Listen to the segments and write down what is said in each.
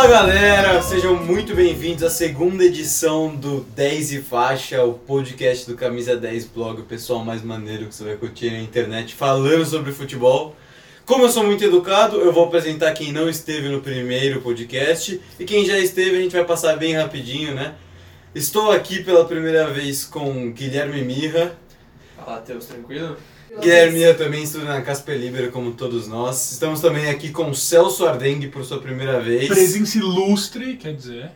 Fala galera, sejam muito bem-vindos à segunda edição do 10 e Faixa, o podcast do Camisa 10 Blog, o pessoal mais maneiro que você vai curtir na internet falando sobre futebol. Como eu sou muito educado, eu vou apresentar quem não esteve no primeiro podcast e quem já esteve a gente vai passar bem rapidinho, né? Estou aqui pela primeira vez com Guilherme Mirra. Fala, Teus, tranquilo? Guilherme Mirra também estuda na Casper Libero, como todos nós. Estamos também aqui com Celso Ardengue por sua primeira vez. Presença ilustre, quer dizer,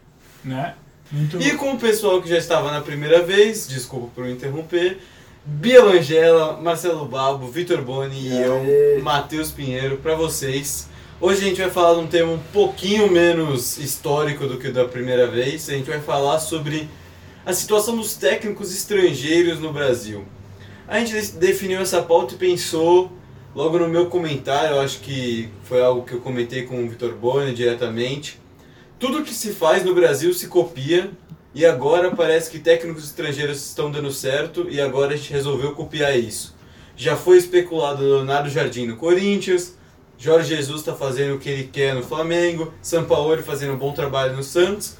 né? Muito E com o pessoal que já estava na primeira vez, desculpa por interromper, Bia Langela, Marcelo Babo, Vitor Boni e eu, Matheus Pinheiro, para vocês. Hoje a gente vai falar de um tema um pouquinho menos histórico do que o da primeira vez. A gente vai falar sobre a situação dos técnicos estrangeiros no Brasil. A gente definiu essa pauta e pensou logo no meu comentário, eu acho que foi algo que eu comentei com o Vitor Boni diretamente. Tudo que se faz no Brasil se copia e agora parece que técnicos estrangeiros estão dando certo e agora a gente resolveu copiar isso. Já foi especulado Leonardo Jardim no Corinthians, Jorge Jesus está fazendo o que ele quer no Flamengo, São Paulo fazendo um bom trabalho no Santos.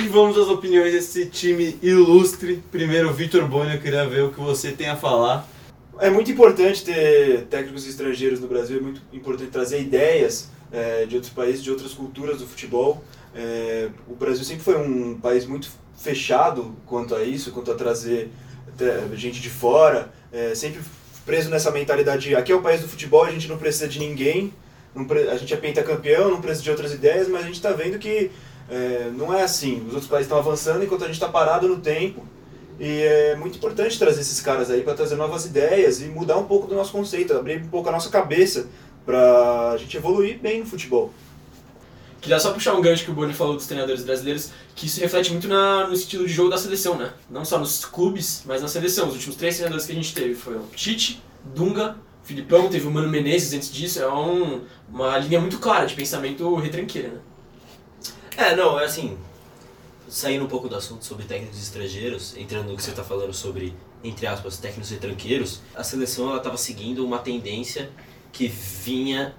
E vamos às opiniões desse time ilustre. Primeiro, Vitor Boni, eu queria ver o que você tem a falar. É muito importante ter técnicos estrangeiros no Brasil, é muito importante trazer ideias é, de outros países, de outras culturas do futebol. É, o Brasil sempre foi um país muito fechado quanto a isso, quanto a trazer gente de fora, é, sempre preso nessa mentalidade de aqui é o país do futebol, a gente não precisa de ninguém, a gente é pentacampeão, não precisa de outras ideias, mas a gente está vendo que é, não é assim. Os outros países estão avançando enquanto a gente está parado no tempo. E é muito importante trazer esses caras aí para trazer novas ideias e mudar um pouco do nosso conceito, abrir um pouco a nossa cabeça para a gente evoluir bem no futebol. Queria só puxar um gancho que o Boni falou dos treinadores brasileiros, que isso reflete muito na, no estilo de jogo da seleção, né? Não só nos clubes, mas na seleção. Os últimos três treinadores que a gente teve foram Tite, Dunga, Filipão, teve o Mano Menezes antes disso. É um, uma linha muito clara de pensamento retranqueira, né? É, não, é assim, saindo um pouco do assunto sobre técnicos estrangeiros, entrando no que você está falando sobre, entre aspas, técnicos retranqueiros, a seleção estava seguindo uma tendência que vinha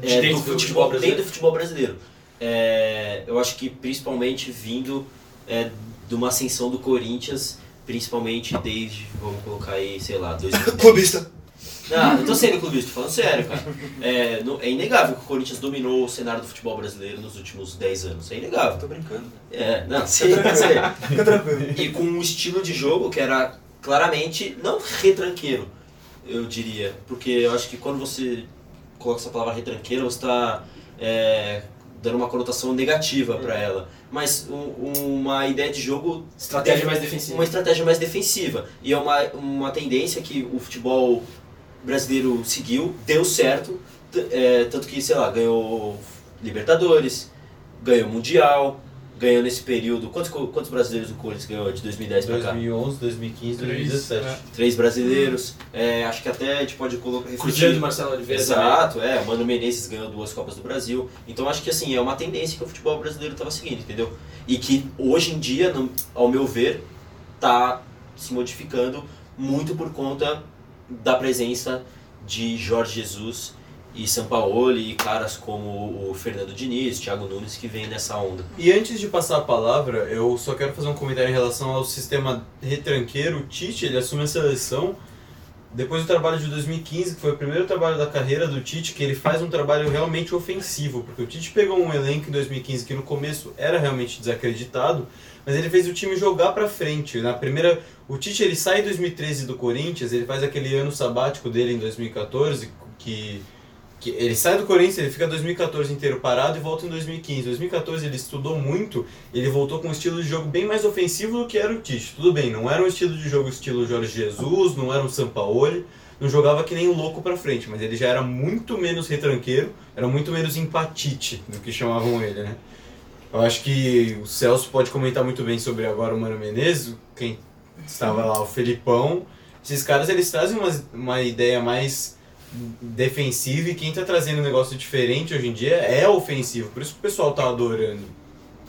De é, dentro do do futebol, futebol do futebol brasileiro. É, eu acho que principalmente vindo é, de uma ascensão do Corinthians, principalmente desde, vamos colocar aí, sei lá, 2010. Clubista! Não, eu tô sendo clubista, tô falando sério, cara. É, no- é inegável que o Corinthians dominou o cenário do futebol brasileiro nos últimos 10 anos. É inegável. Tô brincando. É, não, sei. Fica tranquilo. E com um estilo de jogo que era claramente não retranqueiro, eu diria. Porque eu acho que quando você coloca essa palavra retranqueiro, você está dando uma conotação negativa para ela. Mas um- uma ideia de jogo Estratégia mais defensiva. uma estratégia mais defensiva. E é uma, uma tendência que o futebol brasileiro seguiu, deu certo, é, tanto que, sei lá, ganhou Libertadores, ganhou Mundial, ganhou nesse período. Quantos, quantos brasileiros o Corinthians ganhou de 2010 pra cá? 2011, 2015, Três, 2017. é. Três brasileiros. É, acho que até a gente pode colocar. Cruzeiro do Marcelo Oliveira também. Exato, é. O Mano Menezes ganhou duas Copas do Brasil. Então acho que assim, é uma tendência que o futebol brasileiro estava seguindo, entendeu? E que hoje em dia, no- ao meu ver, tá se modificando muito por conta da presença de Jorge Jesus e Sampaoli e caras como o Fernando Diniz, Thiago Nunes que vem nessa onda. E antes de passar a palavra, eu só quero fazer um comentário em relação ao sistema retranqueiro. O Tite, ele assume a seleção depois do trabalho de 2015, que foi o primeiro trabalho da carreira do Tite, que ele faz um trabalho realmente ofensivo, porque o Tite pegou um elenco em 2015 que no começo era realmente desacreditado, mas ele fez o time jogar pra frente. Na primeira, o Tite ele sai em 2013 do Corinthians, ele faz aquele ano sabático dele em 2014, que que ele sai do Corinthians, ele fica 2014 inteiro parado e volta em 2015. 2014 ele estudou muito, ele voltou com um estilo de jogo bem mais ofensivo do que era o Tite. Tudo bem, não era um estilo de jogo estilo Jorge Jesus, não era um Sampaoli, não jogava que nem um louco pra frente, mas ele já era muito menos retranqueiro, era muito menos empatite do que chamavam ele, né? Eu acho que o Celso pode comentar muito bem sobre agora o Mano Menezes, quem estava lá, o Felipão. Esses caras eles trazem uma, uma ideia mais defensiva e quem tá trazendo um negócio diferente hoje em dia é ofensivo. Por isso que o pessoal tá adorando.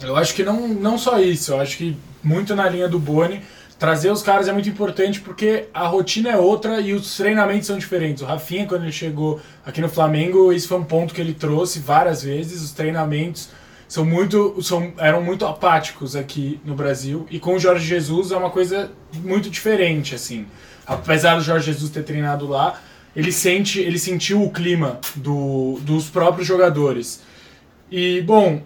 Eu acho que não, não só isso, eu acho que muito na linha do Boni, trazer os caras é muito importante porque a rotina é outra e os treinamentos são diferentes. O Rafinha, quando ele chegou aqui no Flamengo, esse foi um ponto que ele trouxe várias vezes, os treinamentos são muito, são, eram muito apáticos aqui no Brasil. E com o Jorge Jesus é uma coisa muito diferente, assim. Apesar do Jorge Jesus ter treinado lá, ele sente, ele sentiu o clima do, dos próprios jogadores. E bom,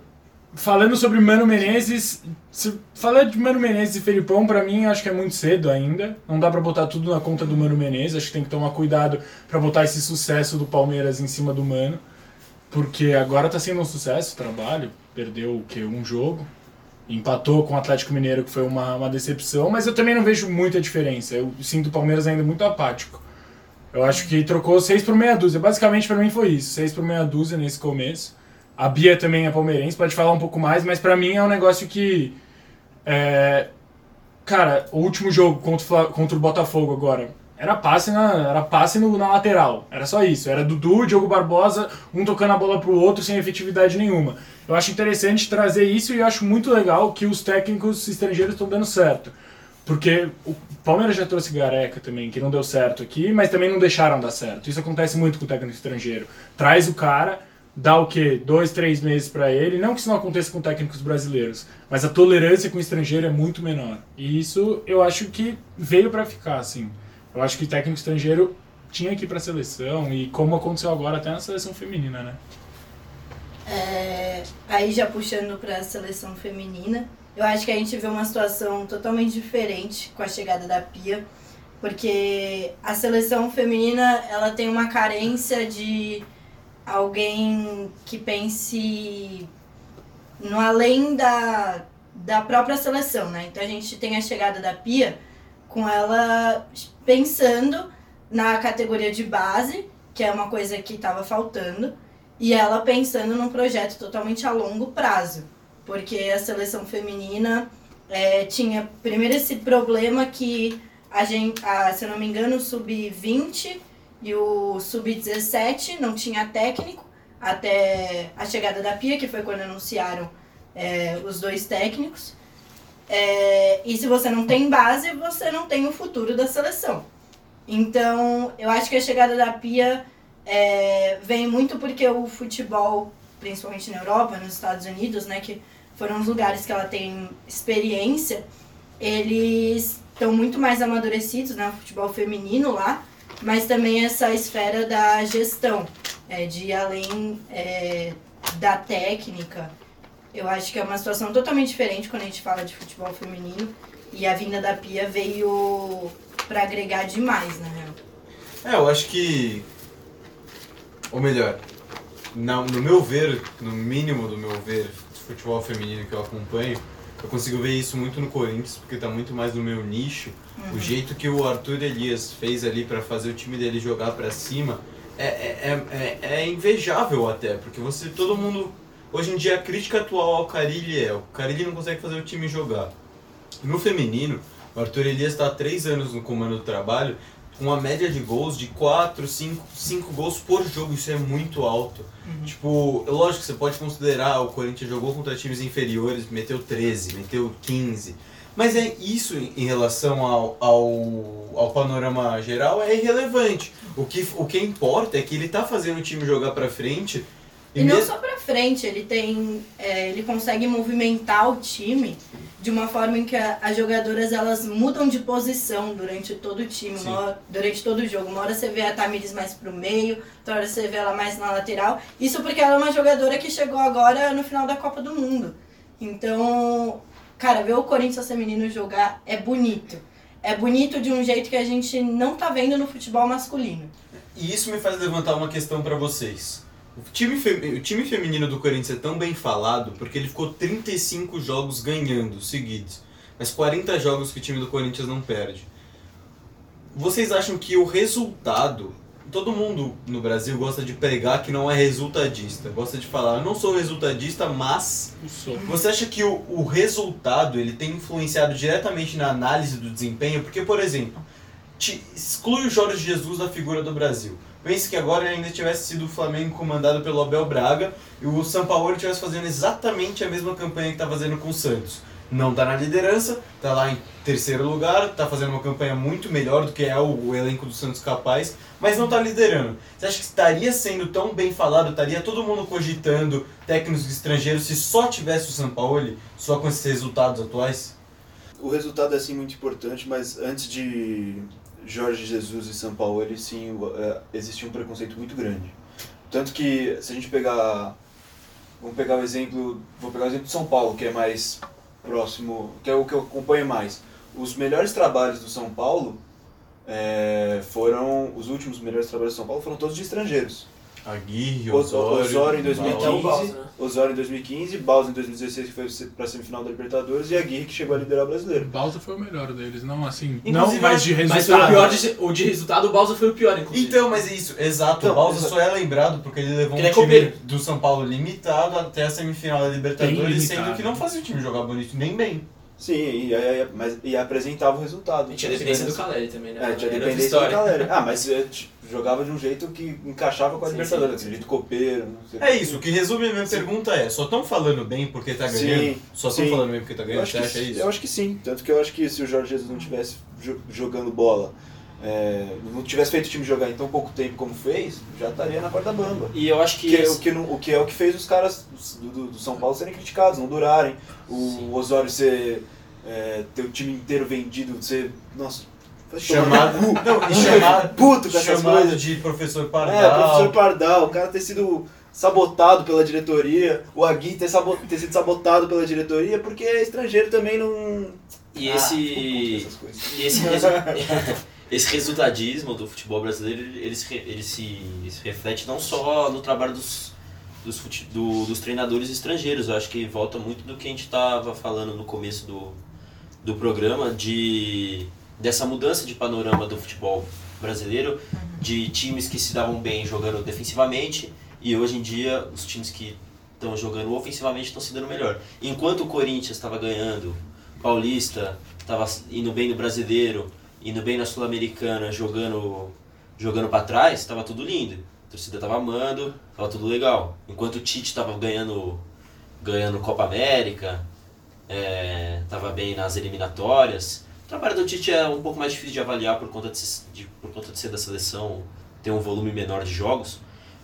falando sobre Mano Menezes, se falar de Mano Menezes e Felipão, pra mim, acho que é muito cedo ainda. Não dá pra botar tudo na conta do Mano Menezes. Acho que tem que tomar cuidado pra botar esse sucesso do Palmeiras em cima do Mano. Porque agora tá sendo um sucesso o trabalho. Perdeu o quê? Um jogo. Empatou com o Atlético Mineiro, que foi uma, uma decepção. Mas eu também não vejo muita diferença. Eu sinto o Palmeiras ainda muito apático. Eu acho que trocou 6 por meia dúzia. Basicamente, pra mim, foi isso. 6 por meia dúzia nesse começo. A Bia também é palmeirense, pode falar um pouco mais, mas pra mim é um negócio que. É, cara, o último jogo contra o Botafogo agora. Era passe, na, era passe no, na lateral. Era só isso. Era Dudu, Diogo Barbosa, um tocando a bola pro outro sem efetividade nenhuma. Eu acho interessante trazer isso e acho muito legal que os técnicos estrangeiros estão dando certo. Porque o Palmeiras já trouxe Gareca também, que não deu certo aqui, mas também não deixaram dar certo. Isso acontece muito com o técnico estrangeiro. Traz o cara, dá o quê? Dois, três meses pra ele. Não que isso não aconteça com técnicos brasileiros, mas a tolerância com o estrangeiro é muito menor. E isso eu acho que veio pra ficar, assim. Eu acho que técnico estrangeiro tinha que ir pra seleção, e como aconteceu agora até na seleção feminina, né? É, aí já puxando para a seleção feminina, eu acho que a gente vê uma situação totalmente diferente com a chegada da Pia, porque a seleção feminina ela tem uma carência de alguém que pense no além da, da própria seleção, né? Então a gente tem a chegada da Pia com ela pensando na categoria de base, que é uma coisa que estava faltando, e ela pensando num projeto totalmente a longo prazo, porque a seleção feminina é, tinha primeiro esse problema que a gente, a, se eu não me engano, o sub-20 e o sub-17 não tinha técnico até a chegada da Pia, que foi quando anunciaram é, os dois técnicos. É, e se você não tem base, você não tem o futuro da seleção. Então, eu acho que a chegada da Pia é, vem muito porque o futebol, principalmente na Europa, nos Estados Unidos, né, que foram os lugares que ela tem experiência, eles estão muito mais amadurecidos, né, o futebol feminino lá, mas também essa esfera da gestão, é, de ir além é, da técnica. Eu acho que é uma situação totalmente diferente quando a gente fala de futebol feminino e a vinda da Pia veio para agregar demais, na real. É, eu acho que. Ou melhor, na- no meu ver, no mínimo do meu ver, de futebol feminino que eu acompanho, eu consigo ver isso muito no Corinthians, porque tá muito mais no meu nicho. O jeito que o Arthur Elias fez ali pra fazer o time dele jogar pra cima é, é, é, é- é invejável até, porque você, todo mundo. Hoje em dia a crítica atual ao Carilli é: o Carilli não consegue fazer o time jogar. No feminino, o Arthur Elias está há três anos no comando do trabalho, com uma média de gols de 4, 5, 5 gols por jogo. Isso é muito alto. Tipo, lógico que você pode considerar o Corinthians jogou contra times inferiores, meteu 13, meteu 15. Mas é isso em relação ao, ao, ao panorama geral é irrelevante. O que, o que importa é que ele tá fazendo o time jogar pra frente. E não mesmo- só pra frente, ele tem. é, ele consegue movimentar o time de uma forma em que a- as jogadoras elas mudam de posição durante todo o time, hora- durante todo o jogo. Uma hora você vê a Tamires mais pro meio, outra hora você vê ela mais na lateral. Isso porque ela é uma jogadora que chegou agora no final da Copa do Mundo. Então, cara, ver o Corinthians feminino jogar é bonito. É bonito de um jeito que a gente não tá vendo no futebol masculino. E isso me faz levantar uma questão pra vocês. O time, o time feminino do Corinthians é tão bem falado porque ele ficou 35 jogos ganhando seguidos. Mas 40 jogos que o time do Corinthians não perde. Vocês acham que o resultado. Todo mundo no Brasil gosta de pregar que não é resultadista. Gosta de falar, eu não sou resultadista, mas. Você acha que o, o resultado ele tem influenciado diretamente na análise do desempenho? Porque, por exemplo, exclui o Jorge Jesus da figura do Brasil. Pense que agora ainda tivesse sido o Flamengo comandado pelo Abel Braga e o São Paulo estivesse fazendo exatamente a mesma campanha que está fazendo com o Santos. não tá na liderança, tá lá em terceiro lugar, tá fazendo uma campanha muito melhor do que é o, elenco do Santos capaz, mas não tá liderando. Você acha que estaria sendo tão bem falado, estaria todo mundo cogitando técnicos estrangeiros se só tivesse o São Paulo, só com esses resultados atuais? O resultado é sim muito importante, mas antes de Jorge Jesus e São Paulo, ele sim é, existia um preconceito muito grande. Tanto que se a gente pegar, vamos pegar o exemplo, vou pegar o exemplo de São Paulo, que é mais próximo, que é o que eu acompanho mais. Os melhores trabalhos do São Paulo é, foram, os últimos melhores trabalhos do São Paulo foram todos de estrangeiros. Aguirre, Os- Osório, Osório em Até o 2015, Balsa, né? Osório em 2015, Baus em 2016 que foi para semifinal da Libertadores e Aguirre que chegou a liderar o brasileiro. Balsa foi o melhor deles, não assim. Inclusive, não, mas de Mas resultado. foi o pior de, o de resultado, o Balsa foi o pior, inclusive. Então, mas é isso, exato. Então, o Balsa exato. só é lembrado porque ele levou Ele um é time copeiro. do São Paulo limitado até a semifinal da Libertadores, sendo que não fazia o time jogar bonito nem bem. Sim, e, aí- mas, e apresentava o resultado. E tinha dependência do Caleri também, né? É, tinha dependência do galera. Ah, mas é, jogava de um jeito que encaixava com a Sim, Libertadores, sim, aquele jeito copeiro, não sei o É isso, o que resume a minha pergunta é, só estão falando bem porque tá Sim, ganhando? Só estão sim. falando bem porque tá Eu ganhando? acho, Você que, acha isso? eu acho que sim. Tanto que eu acho que se o Jorge Jesus não tivesse jo- jogando bola, é, não tivesse feito o time jogar em tão pouco tempo como fez, já estaria na corda bamba. E eu acho que. Que é, esse- o, que não- o que é o que fez os caras do, do- do São Paulo serem criticados, não durarem. O Sim. Osório ser. É, ter o time inteiro vendido, ser. Nossa. Chamado, não, e chamado, Puto com essas chamado coisas. de professor É, Pardal. professor Pardal, o cara ter sido sabotado pela diretoria, o Agui ter, sabo- ter sido sabotado pela diretoria, porque estrangeiro também não. E Ah, esse. E esse, esse resultadismo do futebol brasileiro, ele, se, ele se, se reflete não só no trabalho dos, dos, fute- do- dos treinadores estrangeiros, eu acho que volta muito do que a gente estava falando no começo do, do programa, de, dessa mudança de panorama do futebol brasileiro, de times que se davam bem jogando defensivamente, e hoje em dia os times que estão jogando ofensivamente estão se dando melhor. Enquanto o Corinthians estava ganhando Paulista, estava indo bem no Brasileiro, indo bem na Sul-Americana, jogando jogando para trás, estava tudo lindo. A torcida estava amando, estava tudo legal. Enquanto o Tite estava ganhando ganhando Copa América, estava bem nas eliminatórias. O trabalho do Tite é um pouco mais difícil de avaliar por conta de, de- por conta de ser da seleção, ter um volume menor de jogos,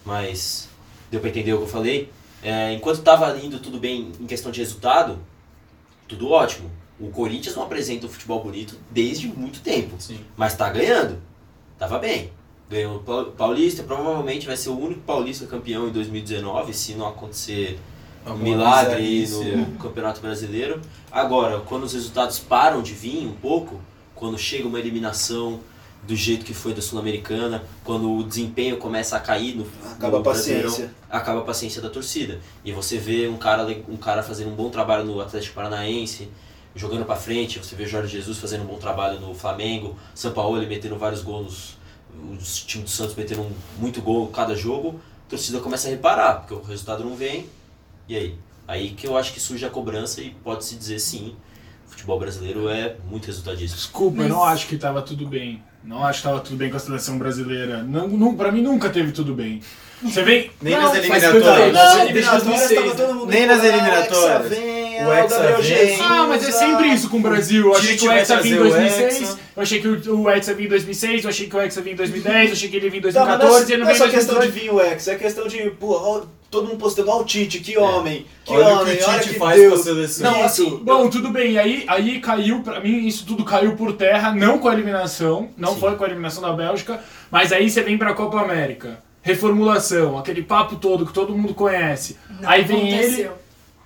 mas deu para entender o que eu falei. É, enquanto estava indo tudo bem em questão de resultado, tudo ótimo. O Corinthians não apresenta um futebol bonito desde muito tempo, Sim. mas tá ganhando. Tava bem. Ganhou o Pau- Paulista, provavelmente vai ser o único paulista campeão em 2019, se não acontecer um Alguma milagre no Campeonato Brasileiro. Agora, quando os resultados param de vir um pouco, quando chega uma eliminação do jeito que foi da Sul-Americana, quando o desempenho começa a cair no, Acaba no a paciência. acaba a paciência da torcida. E você vê um cara, um cara fazendo um bom trabalho no Atlético Paranaense, jogando pra frente, você vê Jorge Jesus fazendo um bom trabalho no Flamengo, São Paulo metendo vários gols, nos- os times do Santos metendo um- muito gol cada jogo, a torcida começa a reparar, porque o resultado não vem. E aí? Aí que eu acho que surge a cobrança e pode-se dizer sim, o futebol brasileiro é muito resultadista. Desculpa, eu não acho que tava tudo bem. Não acho que tava tudo bem com a seleção brasileira. Não, não, pra mim nunca teve tudo bem. Você vem. Nem Não, nas eliminatórias. Não, Nas desde 2006, tava todo mundo Nem nas eliminatórias. O Hexa vem, O ah, Hexa Gabriel. Jesus, Ah, mas é sempre isso com o Brasil. Eu achei que o Hexa vinha em trazer o 2006, Hexa. eu achei que o o Hexa vinha em 2006, eu achei que o Hexa vinha em 2010, eu achei que ele vinha em Tá, mas 2014 e ele não não é só questão de 2018. vir o ex, é questão de, pô, todo mundo postando, ó o Tite, que homem, que Olha homem, o que o olha Tite que faz Deus. com a seleção. Não, assim, Bom, tudo bem. E aí, aí caiu, pra mim, isso tudo caiu por terra, não com a eliminação, não Sim. foi com a eliminação da Bélgica, mas aí você vem pra Copa América. Reformulação, aquele papo todo que todo mundo conhece. Não aí vem ele aconteceu.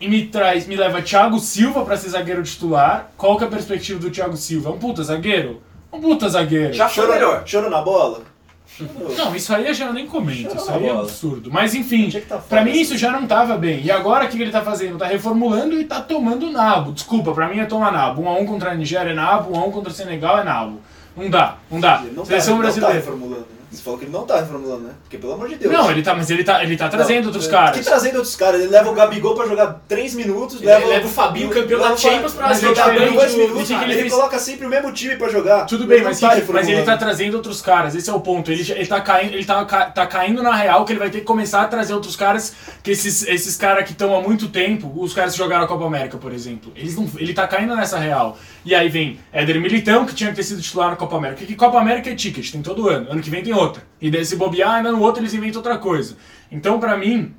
E me traz, me leva Thiago Silva pra ser zagueiro titular. Qual que é a perspectiva do Thiago Silva? É um puta zagueiro? Um puta zagueiro. Já chorou, melhor. chorou na bola? Chorou. Não, isso aí eu já nem comento, isso aí é bola. absurdo. Mas enfim, que tá pra fora, mim isso já não tava bem. E agora o que que ele tá fazendo? Tá reformulando e tá tomando nabo. Desculpa, pra mim é tomar nabo. 1x1 contra a Nigéria é nabo, 1x1 contra o Senegal é nabo. Não dá, não dá. Não Seleção tá, brasileira. Não tá reformulando, né? Você falou que ele não tá reformulando, né? Porque pelo amor de Deus. Não, ele tá, mas ele tá, ele tá trazendo Não, outros é, caras. Que trazendo outros caras? Ele leva o Gabigol pra jogar 3 minutos, Ele leva, leva o Fabinho, campeão da Champions, pra jogar ele banco dois do- minutos, ele Ele fez- coloca sempre o mesmo time pra jogar. Tudo bem, Ele mas, tá mas ele tá trazendo outros caras, esse é o ponto. Ele, ele, tá, caindo, ele tá, tá caindo na real que ele vai ter que começar a trazer outros caras, que esses, esses caras que estão há muito tempo, os caras que jogaram a Copa América, por exemplo, eles não, ele tá caindo nessa real. E aí vem Éder Militão, que tinha que ter sido titular na Copa América. Que Copa América é ticket, tem todo ano. Ano que vem tem outra. E daí se bobear, ainda no outro eles inventam outra coisa. Então, pra mim,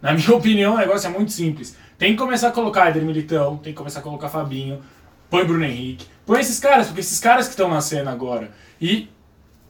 na minha opinião, o negócio é muito simples. Tem que começar a colocar Éder Militão, tem que começar a colocar Fabinho, põe Bruno Henrique, põe esses caras, porque esses caras que estão na cena agora. E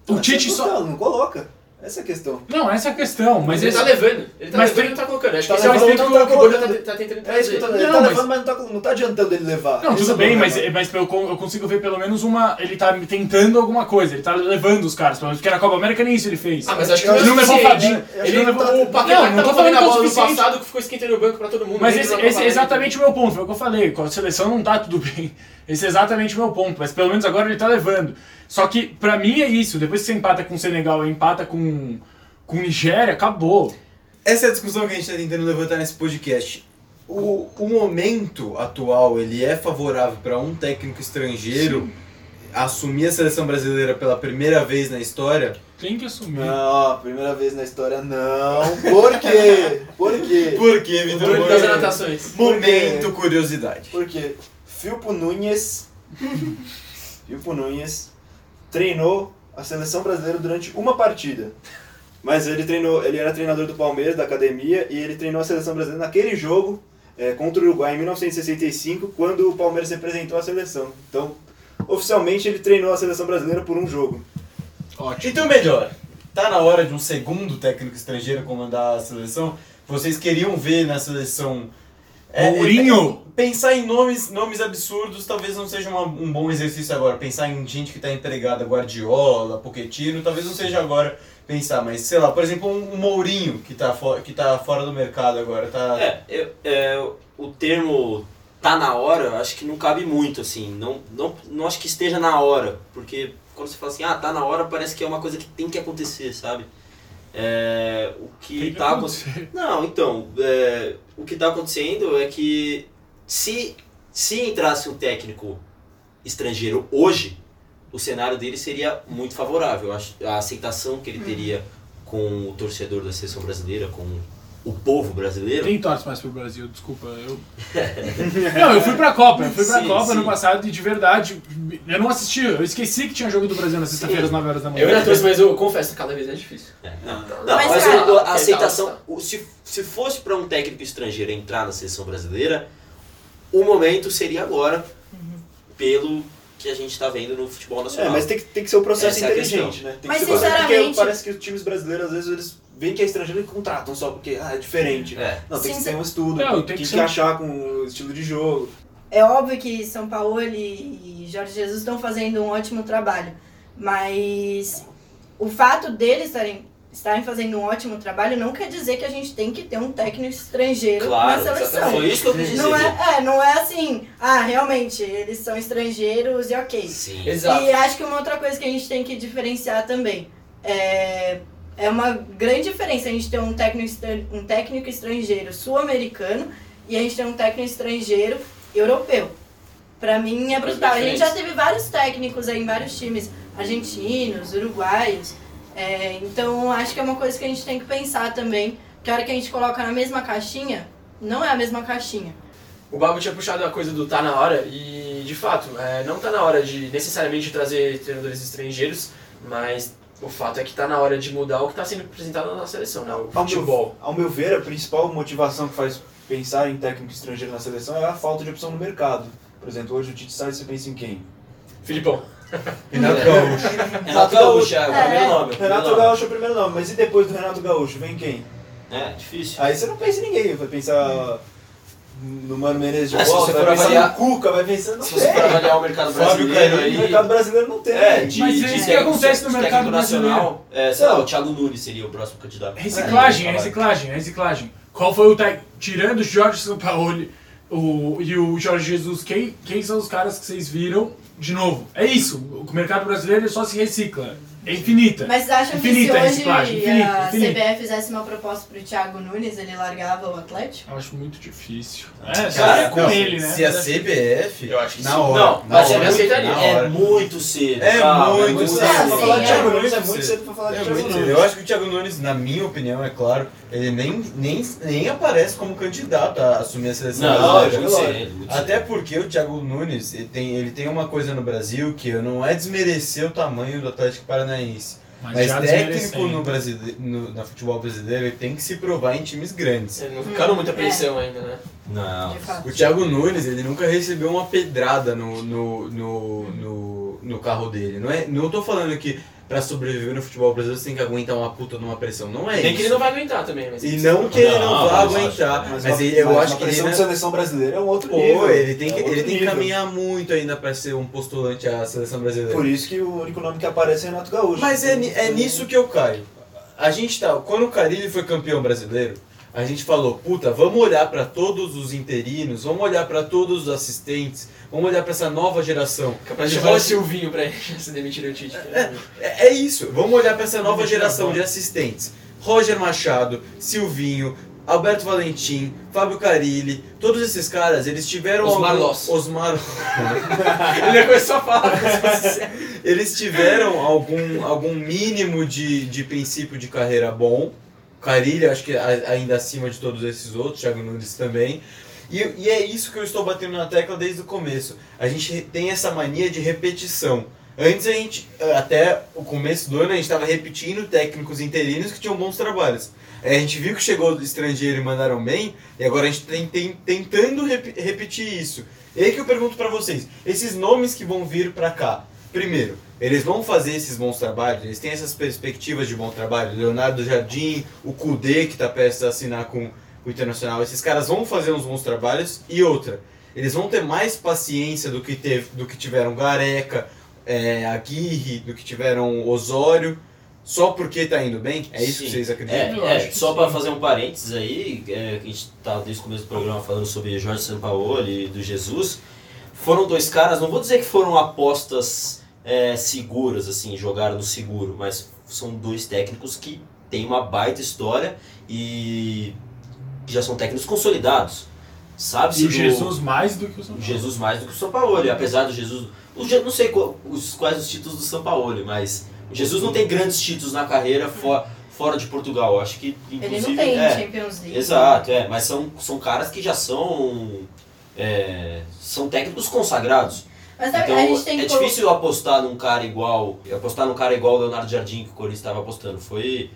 o Mas Tite só. Não coloca. Essa é a questão. Não, essa é a questão, mas ele esse- tá levando. Ele tá Mas levando tem- e não tá colocando. Acho que Tá esse é o levando, aspecto não que tá o Bolha tá, tá tentando É isso trazer. que eu tô dizendo. Ele Não, tá mas- levando, mas não tá, não tá adiantando ele levar. Não, Esse tudo é bem, mas, mas eu, con- eu consigo ver pelo menos uma. Ele tá tentando alguma coisa, ele tá levando os caras, pelo menos, porque na Copa América nem isso ele fez. Ah, mas acho que Ele não, não é levou o. Fabinho. Ele achei levou que tá- o Paquetá Não, que não tô falando que é o suficiente. passado que ficou esquentando o banco pra todo mundo. Mas esse, é exatamente o meu ponto, foi o que eu falei. Com a seleção não tá tudo bem. Esse é exatamente o meu ponto, mas pelo menos agora ele tá levando. Só que pra mim é isso, depois que você empata com o Senegal e empata com, com Nigéria, acabou. Essa é a discussão que a gente está tentando levantar nesse podcast. O, o momento atual ele é favorável para um técnico estrangeiro assumir a seleção brasileira pela primeira vez na história? Tem que assumir. Não, primeira vez na história não. Por quê? Por quê? Por quê, Vitor? Bruno das anotações. Momento curiosidade. Porque Filpo Nunes, Filpo Nunes treinou a seleção brasileira durante uma partida. Mas ele treinou, ele era treinador do Palmeiras, da academia, e ele treinou a seleção brasileira naquele jogo é, contra o Uruguai em 1965, quando o Palmeiras representou a seleção. Então, oficialmente ele treinou a seleção brasileira por um jogo. Ótimo. Então, melhor, tá na hora de um segundo técnico estrangeiro comandar a seleção? Vocês queriam ver na seleção. É, Mourinho? é, pensar em nomes, nomes absurdos talvez não seja uma- um bom exercício agora. Pensar em gente que está empregada, Guardiola, Pochettino, talvez não seja agora pensar, mas sei lá, por exemplo, um, um Mourinho que está que tá fora do mercado agora. Tá... É, eu- é, o termo tá na hora, acho que não cabe muito, assim. Não, não, não acho que esteja na hora, porque quando você fala assim, ah, tá na hora, parece que é uma coisa que tem que acontecer, sabe? É, o que, Tem que tá acontecendo. acontecer. Não, então, é, o que tá acontecendo é que se, se entrasse um técnico estrangeiro hoje, o cenário dele seria muito favorável. A aceitação que ele teria com o torcedor da seleção brasileira, com o povo brasileiro. Quem torce mais pro Brasil? Desculpa, eu. não, eu fui pra Copa, eu fui pra Sim, Copa sim. ano passado e de verdade, eu não assisti, eu esqueci que tinha jogo do Brasil na sexta-feira às 9 horas da manhã. Eu ainda trouxe, mas eu confesso que cada vez é difícil. Não, não, Mas, mas, cara, a aceitação. o- Se, se fosse para um técnico estrangeiro entrar na seleção brasileira, o momento seria agora, pelo que a gente está vendo no futebol É, nacional. mas tem que, tem que ser um processo Essa é inteligente, questão. né? Tem Mas, que ser um processo- sinceramente- Porque parece que os times brasileiros, às vezes, eles veem que é estrangeiro e contratam só porque ah, é diferente. É. Não, tem que Sincer- ter um estudo, Não, tem, tem que que ser- encaixar com o estilo de jogo. É óbvio que São Paulo e Jorge Jesus estão fazendo um ótimo trabalho, mas o fato deles estarem, estarem fazendo um ótimo trabalho não quer dizer que a gente tem que ter um técnico estrangeiro Claro, na seleção. foi isso que eu quis dizer. Não é, é, não é assim, ah, realmente, eles são estrangeiros e ok. Sim. Exato. E acho que uma outra coisa que a gente tem que diferenciar também é, é uma grande diferença a gente ter um técnico, um técnico estrangeiro sul-americano e a gente ter um técnico estrangeiro europeu. Pra mim é brutal. A gente já teve vários técnicos aí em vários times, argentinos, uruguaios. é, então acho que é uma coisa que a gente tem que pensar também, que a hora que a gente coloca na mesma caixinha, não é a mesma caixinha. O Babo tinha puxado a coisa do tá na hora e, de fato, é, não tá na hora de necessariamente trazer treinadores estrangeiros, mas o fato é que tá na hora de mudar o que tá sendo apresentado na seleção, né? O Ao futebol. meu, ao meu ver, a principal motivação que faz pensar em técnico estrangeiro na seleção é a falta de opção no mercado. Por exemplo, hoje o Tite sai e você pensa em quem? Filipão. Renato Gaúcho. Renato Gaúcho é o É. primeiro nome. o primeiro Renato nome. Gaúcho é o primeiro nome, mas e depois do Renato Gaúcho? Vem quem? É, difícil. Aí você não pensa em ninguém, vai pensar no Mano Menezes de É, se volta, você vai for pensar avaliar- no Cuca, vai pensar no Se você for avaliar o mercado Fábio brasileiro Carilli, O aí... mercado brasileiro não tem. É, de, Mas de é isso que acontece no mercado nacional. É, sei lá, Não. o Thiago Nunes seria o próximo candidato. Reciclagem, é É, reciclagem, é reciclagem. Qual foi o? Tirando o Jorge Sampaoli o, e o Jorge Jesus, quem, quem são os caras que vocês viram? De novo, é isso. O mercado brasileiro só se recicla. É infinita. Mas acham Infinita que se a hoje infinita, a infinita. CBF fizesse uma proposta pro Thiago Nunes, ele largava o Atlético? Eu acho muito difícil. É, Cara, é com não, ele, né? Se a CBF, Eu acho que na hora. Não, na mas hora, aceitaria. É hora. muito cedo. É calma, muito Muito cedo. cedo pra falar é Thiago muito Nunes, é muito cedo. pra falar de É Thiago Nunes. cedo. Eu acho que o Thiago Nunes, na minha opinião, é claro, ele nem, nem, nem aparece como candidato a assumir a seleção Não, é brasileira. muito Até porque o Thiago Nunes ele tem, ele tem uma coisa no Brasil que não é desmerecer o tamanho do Atlético Paranaense. Mas, já técnico no brasile... no, na futebol brasileiro ele tem que se provar em times grandes. Ele não ficaram muita pressão ainda, né? Não. O Thiago Nunes, ele nunca recebeu uma pedrada no, no, no, no, no carro dele. Não, é, não tô falando que pra sobreviver no futebol brasileiro você tem que aguentar uma puta numa pressão. Não é Nem isso. que ele não vai aguentar também, mas... E não que ele não, Não, vá mas aguentar. Mas, Mas, ele- eu mas acho que ele ainda... de seleção brasileira é um outro Pô, nível. ele tem, É que, outro ele tem que nível. caminhar muito ainda pra ser um postulante à seleção brasileira. Por isso que o único nome que aparece é Renato Gaúcho. Mas é, é nisso que eu caio. A gente tá. Quando o Carilli foi campeão brasileiro, a gente falou, puta, vamos olhar pra todos os interinos, vamos olhar pra todos os assistentes, vamos olhar pra essa nova geração. Capaz de levar o Silvinho pra ele se demitir o Tite. É, é isso, vamos olhar pra essa nova geração de assistentes. Roger Machado, Silvinho, Alberto Valentim, Fábio Carilli, todos esses caras, eles tiveram Osmar algum- Loss. Osmar Ele começou a falar. eles tiveram algum, algum mínimo de, de princípio de carreira bom. Carilli, acho que ainda acima de todos esses outros, Thiago Nunes também. E, e é isso que eu estou batendo na tecla desde o começo. A gente tem essa mania de repetição. Antes a gente, até o começo do ano, a gente estava repetindo técnicos interinos que tinham bons trabalhos. A gente viu que chegou do estrangeiro e mandaram bem, e agora a gente tem, tem tentando rep- repetir isso. E aí que eu pergunto pra vocês, esses nomes que vão vir pra cá, primeiro, eles vão fazer esses bons trabalhos, eles têm essas perspectivas de bom trabalho, Leonardo Jardim, o Kudê que tá prestes a assinar com o Internacional, esses caras vão fazer uns bons trabalhos, e outra, eles vão ter mais paciência do que, teve, do que tiveram Gareca, é, Aguirre, do que tiveram Osório, só porque tá indo bem? É isso Sim. que vocês acreditam? É, acho é que só para fazer um parênteses aí, é, a gente tá desde o começo do programa falando sobre Jorge Sampaoli e do Jesus. Foram dois caras, não vou dizer que foram apostas é, seguras, assim, jogaram no seguro, mas são dois técnicos que têm uma baita história e já são técnicos consolidados. Sabe-se E o do- Jesus mais do que o São Paulo. Jesus mais do que o São Paulo, apesar do Jesus. O, Je- não sei qual- os, quais os títulos do São Paulo, mas o Jesus não tem grandes títulos na carreira fo- fora de Portugal. Acho que inclusive. Ele não tem é, Champions League. Exato, é, mas são, são caras que já são. é, são técnicos consagrados. Mas sabe, Então a gente tem é que colo- difícil apostar num cara igual. Apostar num cara igual o Leonardo Jardim que o Corinthians estava apostando. Foi.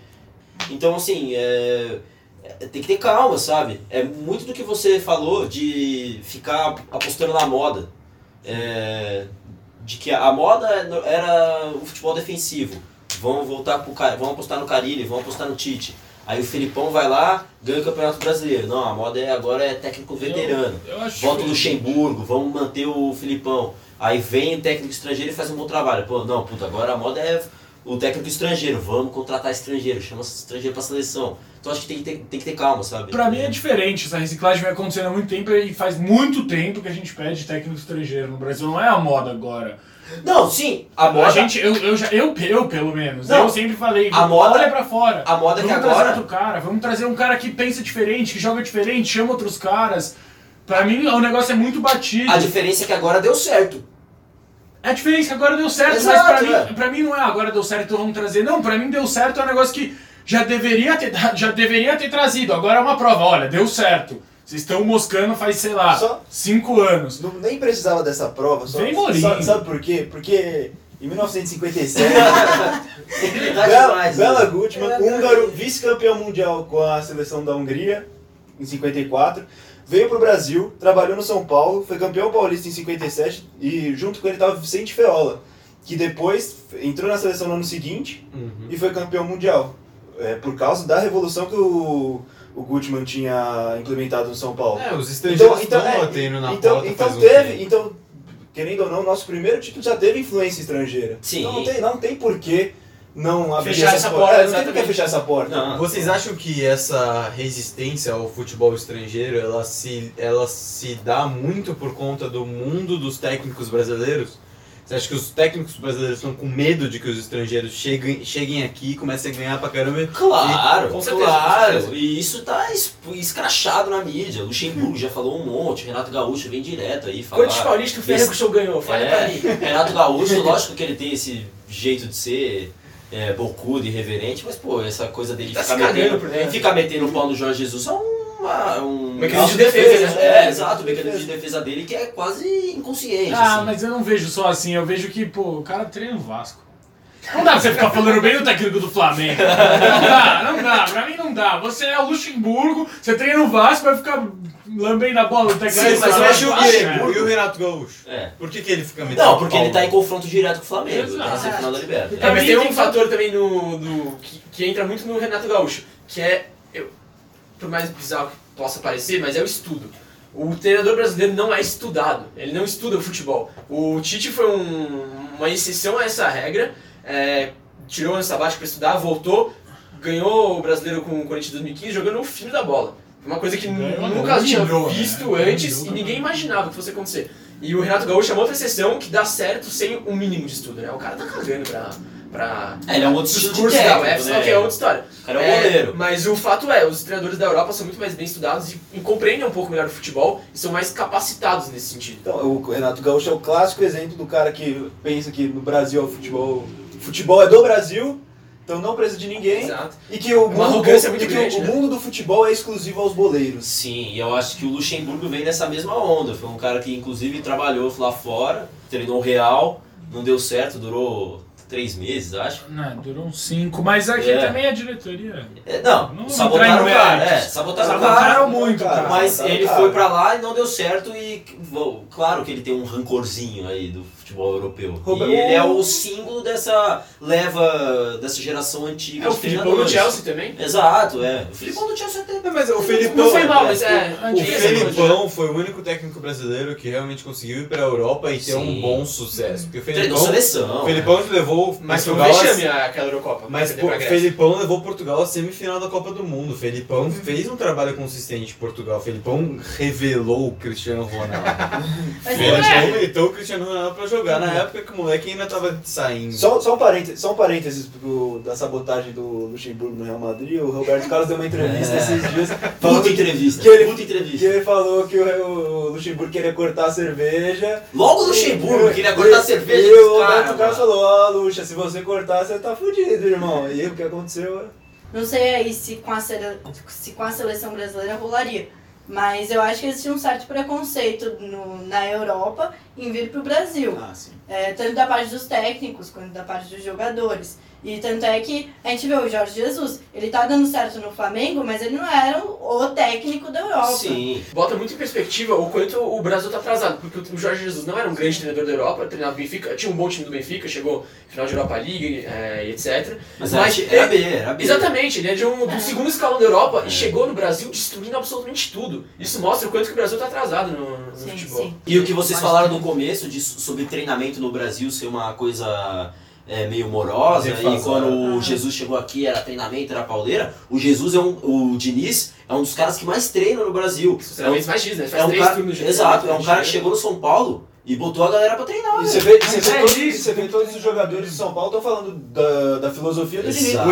Então assim, é, é, tem que ter calma, sabe? É muito do que você falou de ficar apostando na moda. É, de que a moda era o futebol defensivo. Vão voltar pro vão apostar no Carilli, vão apostar no Tite. Aí o Felipão vai lá, ganha o Campeonato Brasileiro. Não, a moda é, agora é técnico veterano. Eu acho Volta o Luxemburgo, vamos manter o Filipão. Aí vem o técnico estrangeiro e faz um bom trabalho. Pô, não, puta, agora a moda é o técnico estrangeiro, vamos contratar estrangeiro, chama estrangeiro pra seleção. Então acho que tem que ter, tem que ter calma, sabe? Pra mim é diferente, essa reciclagem vem acontecendo há muito tempo e faz muito tempo que a gente pede técnico estrangeiro no Brasil. Não é a moda agora. Não, sim, a moda. A gente, eu, eu, já, eu, eu pelo menos, Não. eu sempre falei, A moda- olha pra fora. A moda que vamos trazer agora. outro cara, vamos trazer um cara que pensa diferente, que joga diferente, chama outros caras. Pra mim o negócio é muito batido. A diferença é que agora deu certo. É a diferença que agora deu certo, Exato, mas pra, é. mim, pra mim não é agora deu certo, então vamos trazer. Não, pra mim deu certo é um negócio que já deveria ter, já deveria ter trazido. Agora é uma prova, olha, deu certo. Vocês estão moscando faz, sei lá, Só- cinco anos. Não, nem precisava dessa prova, só, Vem Mourinho. só- sabe por quê? Porque em 1957, Habilidade Bela, demais, Bela né? Gutmann, húngaro, vice-campeão mundial com a seleção da Hungria em 54, veio pro Brasil, trabalhou no São Paulo, foi campeão paulista em 57 e junto com ele estava Vicente Feola, que depois entrou na seleção no ano seguinte Uhum. e foi campeão mundial. É, por causa da revolução que o, o Gutmann tinha implementado no São Paulo. É, os estrangeiros Então, então, estão é, batendo na então, porta então faz um teve, tempo. então, querendo ou não, nosso primeiro título já teve influência estrangeira. Sim. Então não tem, não tem porquê não abrir Fechar essa porta, É, não tem que fechar essa porta. Não. Vocês acham que essa resistência ao futebol estrangeiro, ela se, ela se dá muito por conta do mundo dos técnicos brasileiros? Você acha que os técnicos brasileiros estão com medo de que os estrangeiros cheguem, cheguem aqui e comecem a ganhar pra caramba? Claro, Com certeza, claro. com certeza. E isso tá es- escrachado na mídia. O Luxemburgo já falou um monte, Renato Gaúcho vem direto aí falar. Quantos paulistas o Ferreira Show ganhou? Fala pra É, mim. Renato Gaúcho, lógico que ele tem esse jeito de ser é, bocudo e irreverente, mas pô, essa coisa dele Tá ficar, metendo, por ficar metendo o pau no Jorge Jesus é uma, um mecanismo de defesa, né? É, exato, o mecanismo de defesa dele que é quase inconsciente. Ah, assim. mas eu não vejo só assim, eu vejo que, pô, o cara treina o Vasco. Não dá pra você ficar falando bem do técnico do Flamengo. Não dá, não dá, pra mim não dá. Você é o Luxemburgo, você treina o Vasco, vai ficar lambendo a bola do técnico Sim, do mas eu Flamengo. acho e o Vasco, Diego? E o Renato Gaúcho? É. Por que, que ele fica metendo Não, porque ele tá em confronto direto com o Flamengo, Exato. tá na semifinal da Libertadores. É, mas tem um tem fator também no, no- que, que entra muito no Renato Gaúcho, que é, eu, por mais bizarro que possa parecer, mas é o estudo. O treinador brasileiro não é estudado, ele não estuda o futebol. O Tite foi um- uma exceção a essa regra, é, tirou ano sabático para estudar, voltou, ganhou o brasileiro com o Corinthians em 2015 jogando o filho da bola. Foi uma coisa que Ganhou, nunca não, tinha né? visto antes Humilhou, e ninguém né? imaginava que fosse acontecer. E o Renato Gaúcho é uma outra exceção que dá certo sem um mínimo de estudo, né? O cara tá cagando pra, pra É, ele é um outro discurso da UEFA, né? que é outra história. O cara é um goleiro. Mas o fato é, os treinadores da Europa são muito mais bem estudados e, e compreendem um pouco melhor o futebol e são mais capacitados nesse sentido. Então, o Renato Gaúcho é o clássico exemplo do cara que pensa que no Brasil é o futebol. Futebol é do Brasil, então não precisa de ninguém. Exato. E que o, Uma mundo, arrogância muito que grande, o, né? o mundo do futebol é exclusivo aos boleiros. Sim, e eu acho que o Luxemburgo vem nessa mesma onda. Foi um cara que inclusive trabalhou lá fora, treinou o Real, não deu certo, durou três meses, acho. Não, durou uns cinco, mas aqui É. também a diretoria. É, não, Não sabotaram o cara, é, sabotaram o Sabotaram cara. muito, cara. Mas Sabotaram ele cara. foi pra lá e não deu certo bom, claro que ele tem um rancorzinho aí do futebol europeu. Roberto- E ele é o símbolo dessa leva, dessa geração antiga É o Filipão do Chelsea também. Exato, é. O Filipão do Chelsea até mas o Felipão. Não foi mal, mas é. O tinha essa coisa, né? Felipão foi o único técnico brasileiro que realmente conseguiu ir pra Europa e ter Sim. um bom sucesso. Porque o Felipão, seleção. o Felipão levou Mas foi um Portugal. a- vexame aquela Eurocopa. Mas o. Felipão levou Portugal à semifinal da Copa do Mundo. O Felipão fez um trabalho consistente em Portugal. O Felipão revelou o Cristiano Ronaldo. Mas é, habilitou o Cristiano Ronaldo pra jogar na época que o moleque ainda tava saindo. Só, só um parênteses, só um parênteses do- da sabotagem do Luxemburgo no Real Madrid. O Roberto Carlos deu uma entrevista É. esses dias falando Puta que, entrevista. que ele- puta que entrevista. ele falou que o, o Luxemburgo queria cortar a cerveja. Logo o Luxemburgo queria cortar a cerveja E o Roberto Carlos mano. falou, ó Luxa, se você cortar, você tá fudido, irmão. E o que aconteceu? não sei aí se com, a se com a seleção brasileira rolaria. Mas eu acho que existe um certo preconceito no, na Europa em vir pro Brasil. Ah. É, tanto da parte dos técnicos quanto da parte dos jogadores. E tanto é que a gente vê o Jorge Jesus, ele tá dando certo no Flamengo, mas ele não era o, o técnico da Europa. Sim. Bota muito em perspectiva o quanto o Brasil tá atrasado, porque o Jorge Jesus não era um grande treinador da Europa, treinava o Benfica, tinha um bom time do Benfica, chegou final de Europa League, é, e etc. Mas, Mas era, era B, era B. Exatamente, ele é de um, do segundo escalão da Europa e chegou no Brasil destruindo absolutamente tudo. Isso mostra o quanto que o Brasil tá atrasado no, no Sim, futebol. sim. E o que vocês falaram no começo de, sobre treinamento no Brasil ser uma coisa é, meio morosa, e quando o. Jesus chegou aqui era treinamento, era pauleira, o Jesus é um. O Diniz é um dos caras que mais treina no Brasil. É um, mais X, né? Faz é um três cara, exato, é um cara que né? chegou no São Paulo e botou a galera pra treinar. E você vê, você vê, é todos, isso. você vê todos os jogadores de São Paulo estão falando da, da filosofia do Diniz. O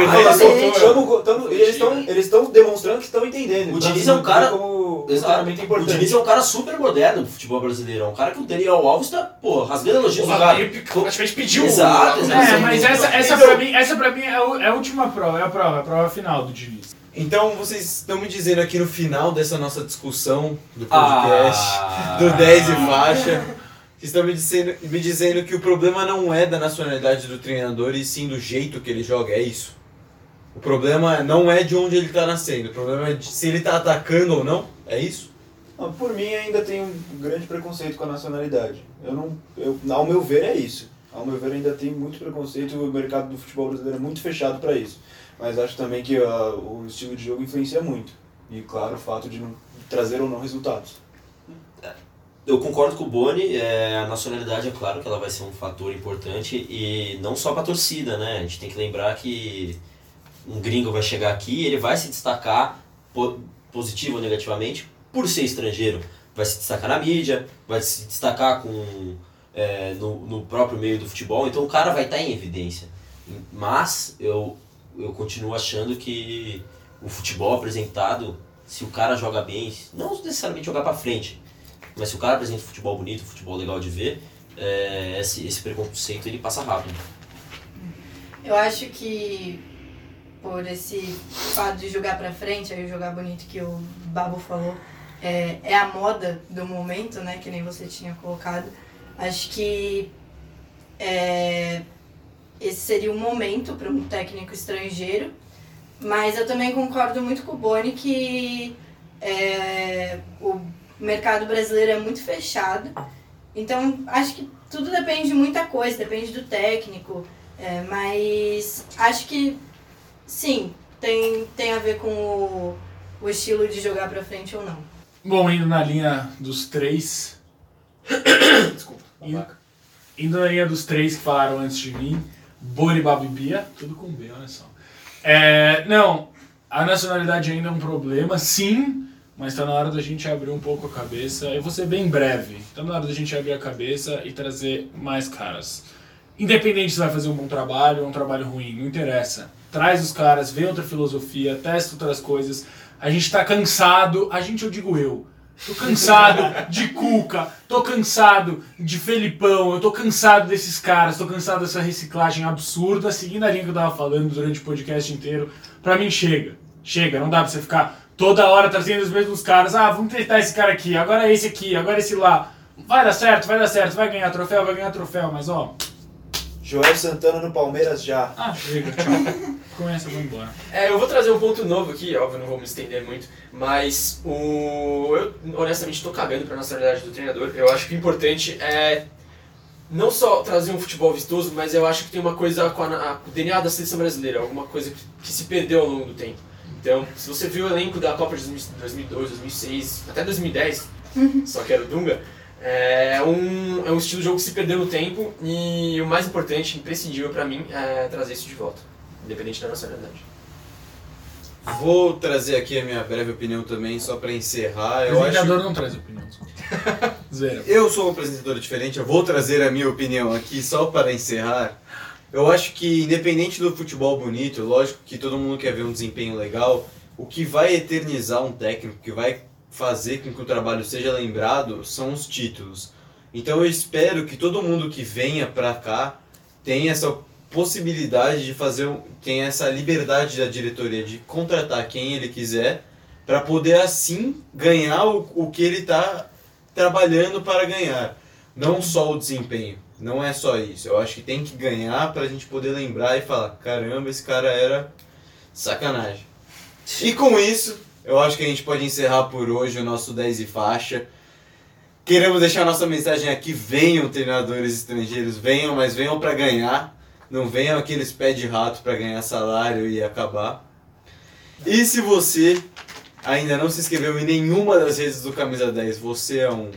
eles estão demonstrando que estão entendendo. O Diniz é um cara- como Exato. treinamento O importante. Diniz é um cara super moderno do futebol brasileiro. É um cara que o Daniel Alves tá, pô, rasgando elogios do Porra, cara. ele praticamente pediu Exato, o- exato. É, mas essa, essa, pra mim, essa pra mim é a é a última prova, é a prova, é a prova final do Diniz. Então vocês estão me dizendo aqui no final dessa nossa discussão do podcast, Ah. do 10 e faixa, estão me dizendo, me dizendo que o problema não é da nacionalidade do treinador e sim do jeito que ele joga, é isso. O problema não é de onde ele está nascendo, o problema é de se ele está atacando ou não, é isso? Não, Por mim ainda tem um grande preconceito com a nacionalidade. Eu não, eu, ao meu ver é isso. Ao meu ver ainda tem muito preconceito. O mercado do futebol brasileiro é muito fechado para isso. Mas acho também que ah, o estilo de jogo influencia muito. E claro, o fato de não trazer ou não resultados. Eu concordo com o Boni, é, a nacionalidade é claro que ela vai ser um fator importante e não só para a torcida, né? A gente tem que lembrar que um gringo vai chegar aqui ele vai se destacar po- positivo ou negativamente por ser estrangeiro. Vai se destacar na mídia, vai se destacar com é, no, no próprio meio do futebol, então o cara vai estar em evidência. Mas eu, eu continuo achando que o futebol apresentado, se o cara joga bem, não necessariamente jogar pra frente, mas se o cara apresenta futebol bonito, futebol legal de ver, é, esse, esse preconceito ele passa rápido. Eu acho que por esse fato de jogar pra frente, aí jogar bonito que o Babo falou, é, é a moda do momento, né? Que nem você tinha colocado. Acho que é, esse seria um momento para um técnico estrangeiro, mas eu também concordo muito com o Boni que é, o mercado brasileiro é muito fechado. Então acho que tudo depende de muita coisa, depende do técnico. É, mas acho que sim, tem, tem a ver com o, o estilo de jogar pra frente ou não. Bom, indo na linha dos três. Desculpa. Indo, indo na linha dos três que falaram antes de mim, Boni Babibia, tudo com B, olha só. É, não, a nacionalidade ainda é um problema, sim, mas está na hora da gente abrir um pouco a cabeça. Eu vou ser bem breve. Está na hora da gente abrir a cabeça e trazer mais caras. Independente se vai fazer um bom trabalho ou um trabalho ruim, não interessa. Traz os caras, vê outra filosofia, testa outras coisas. A gente tá cansado, a gente, eu digo eu. Tô cansado de Cuca, tô cansado de Felipão, eu tô cansado desses caras, tô cansado dessa reciclagem absurda, seguindo a linha que eu tava falando durante o podcast inteiro. Pra mim chega, chega, não dá pra você ficar toda hora trazendo os mesmos caras. Ah, vamos tentar esse cara aqui, agora esse aqui, agora esse lá. Vai dar certo, vai dar certo, vai ganhar troféu, vai ganhar troféu, mas ó, Joel Santana no Palmeiras já. ah, chega, tchau. Com essa eu vou embora. É, eu vou trazer um ponto novo aqui, óbvio, não vou me estender muito, mas o eu honestamente tô cagando pra nacionalidade do treinador. Eu acho que o importante é não só trazer um futebol vistoso, mas eu acho que tem uma coisa com a, a, o DNA da seleção brasileira, alguma coisa que, que se perdeu ao longo do tempo. Então, se você viu o elenco da Copa de 2002, 2006, até 2010, só que era o Dunga, é um, é um estilo de jogo que se perdeu no tempo e o mais importante, imprescindível pra mim, é trazer isso de volta, independente da nacionalidade. Vou trazer aqui a minha breve opinião também, só pra encerrar. O Eu acho apresentador não traz opinião. desculpa. Zero. Eu sou um apresentador diferente, eu vou trazer a minha opinião aqui só para encerrar. Eu acho que, independente do futebol bonito, lógico que todo mundo quer ver um desempenho legal, o que vai eternizar um técnico, que vai fazer com que o trabalho seja lembrado, são os títulos. Então eu espero que todo mundo que venha pra cá tenha essa possibilidade de fazer, tenha essa liberdade da diretoria de contratar quem ele quiser, para poder assim ganhar o, o que ele está trabalhando para ganhar. Não só o desempenho. Não é só isso. Eu acho que tem que ganhar pra gente poder lembrar e falar: caramba, esse cara era sacanagem. E com isso, eu acho que a gente pode encerrar por hoje o nosso 10 e faixa. Queremos deixar nossa mensagem aqui: venham treinadores estrangeiros, venham, mas venham para ganhar. Não venham aqueles pé de rato para ganhar salário e acabar. E se você ainda não se inscreveu em nenhuma das redes do Camisa 10, você é um,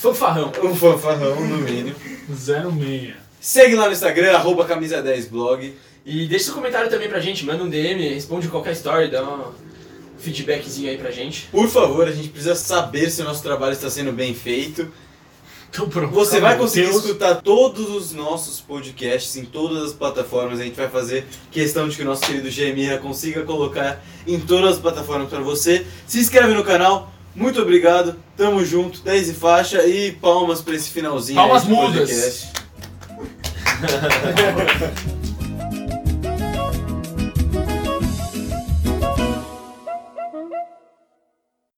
Fanfarrão! um fanfarrão, no mínimo. 06. Segue lá no Instagram, arroba camisa 10 blog. E deixa seu comentário também pra gente, manda um DM, responde qualquer story, dá um feedbackzinho aí pra gente. Por favor, a gente precisa saber se o nosso trabalho está sendo bem feito. Então pronto. Você vai Meu conseguir Deus. escutar todos os nossos podcasts em todas as plataformas. A gente vai fazer questão de que o nosso querido Gemira consiga colocar em todas as plataformas para você. Se inscreve no canal. Muito obrigado. Tamo junto. 10 e faixa e palmas para esse finalzinho. Palmas mudas.